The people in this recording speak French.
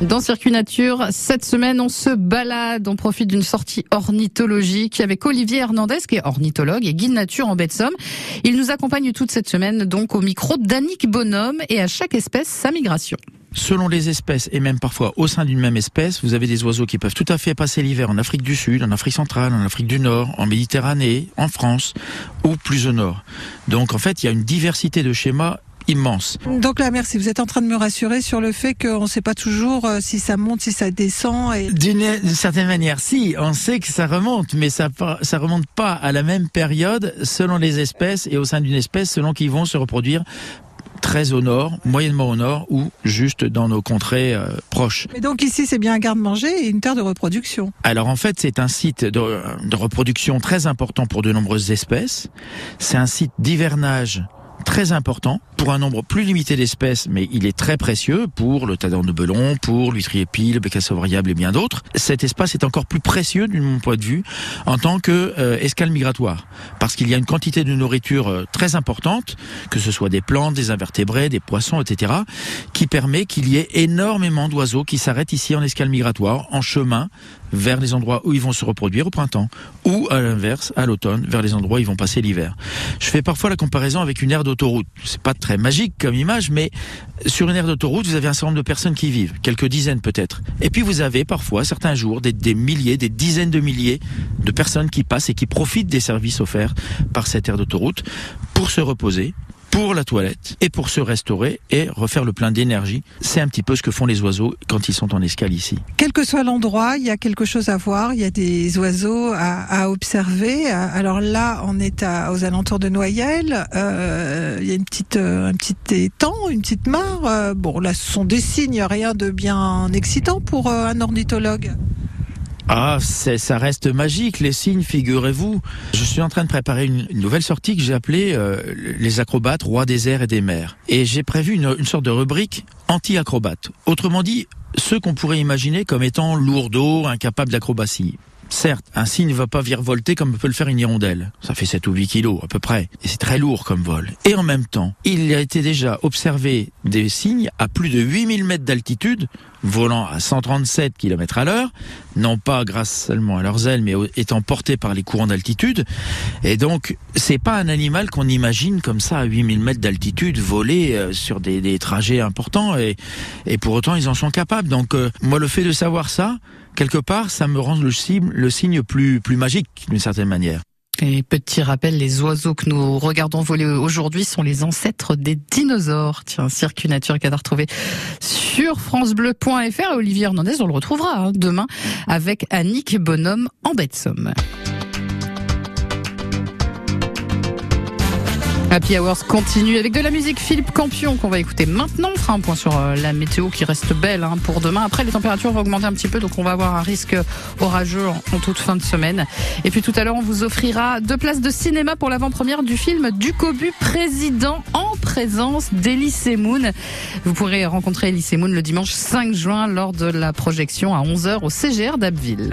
Dans Circuit Nature, cette semaine, on se balade, on profite d'une sortie ornithologique avec Olivier Hernandez, qui est ornithologue et guide nature en baie de Somme. Il nous accompagne toute cette semaine, donc, au micro d'Annick Bonhomme et à chaque espèce, sa migration. Selon les espèces et même parfois au sein d'une même espèce, vous avez des oiseaux qui peuvent tout à fait passer l'hiver en Afrique du Sud, en Afrique centrale, en Afrique du Nord, en Méditerranée, en France ou plus au nord. Donc en fait, il y a une diversité de schémas immense. Donc là, merci. Vous êtes en train de me rassurer sur le fait qu'on ne sait pas toujours euh, si ça monte, si ça descend. Et... D'une certaine manière, si, on sait que ça remonte, mais ça ça remonte pas à la même période selon les espèces et au sein d'une espèce selon qu'ils vont se reproduire très au nord, moyennement au nord ou juste dans nos contrées euh, proches. Mais donc ici, c'est bien un garde-manger et une terre de reproduction. Alors en fait, c'est un site de, de reproduction très important pour de nombreuses espèces. C'est un site d'hivernage très important pour un nombre plus limité d'espèces, mais il est très précieux pour le tadorne de belon, pour l'huîtrier pile, le bécasse variable et bien d'autres. Cet espace est encore plus précieux de mon point de vue en tant que euh, escale migratoire, parce qu'il y a une quantité de nourriture euh, très importante, que ce soit des plantes, des invertébrés, des poissons, etc., qui permet qu'il y ait énormément d'oiseaux qui s'arrêtent ici en escale migratoire, en chemin vers les endroits où ils vont se reproduire au printemps, ou à l'inverse, à l'automne, vers les endroits où ils vont passer l'hiver. Je fais parfois la comparaison avec une aire d'autoroute. C'est pas très magique comme image, mais sur une aire d'autoroute, vous avez un certain nombre de personnes qui vivent, quelques dizaines peut-être. Et puis vous avez parfois, certains jours, des, milliers, des dizaines de milliers de personnes qui passent et qui profitent des services offerts par cette aire d'autoroute pour se reposer, pour la toilette et pour se restaurer et refaire le plein d'énergie. C'est un petit peu ce que font les oiseaux quand ils sont en escale ici. Quel que soit l'endroit, il y a quelque chose à voir, il y a des oiseaux à, observer. Alors là, on est aux alentours de Noyelles, euh, il y a une euh, un petit étang, une petite mare. Euh, bon, là, ce sont des signes, rien de bien excitant pour un ornithologue. Ah, ça reste magique, les signes, figurez-vous. Je suis en train de préparer une, nouvelle sortie que j'ai appelée euh, Les acrobates, rois des airs et des mers. Et j'ai prévu une, une sorte de rubrique anti-acrobates. Autrement dit, ceux qu'on pourrait imaginer comme étant lourdeaux, incapables d'acrobatie. Certes, un cygne ne va pas virevolter comme peut le faire une hirondelle. Ça fait 7 ou 8 kilos à peu près. Et c'est très lourd comme vol. Et en même temps, il a été déjà observé des cygnes à plus de 8000 mètres d'altitude, volant à 137 km à l'heure, non pas grâce seulement à leurs ailes, mais étant portés par les courants d'altitude. Et donc, c'est pas un animal qu'on imagine comme ça à 8000 mètres d'altitude voler euh, sur des, des, trajets importants. Et, et pour autant, ils en sont capables. Donc, euh, moi, le fait de savoir ça, quelque part, ça me rend le signe, le signe plus, plus magique d'une certaine manière. Et petit rappel, les oiseaux que nous regardons voler aujourd'hui sont les ancêtres des dinosaures. Tiens, circuit nature qu'à retrouver sur francebleu.fr. Olivier Hernandez, on le retrouvera hein, demain avec Annick Bonhomme en bête somme. Happy Hours continue avec de la musique Philippe Campion qu'on va écouter maintenant. On fera un point sur euh, la météo qui reste belle hein, pour demain. Après, les températures vont augmenter un petit peu, donc on va avoir un risque orageux en, toute fin de semaine. Et puis tout à l'heure, on vous offrira deux places de cinéma pour l'avant-première du film Du Cobu Président en présence d'Elise Moon. Vous pourrez rencontrer Elise Moon le dimanche 5 juin lors de la projection à 11h au CGR d'Abbeville.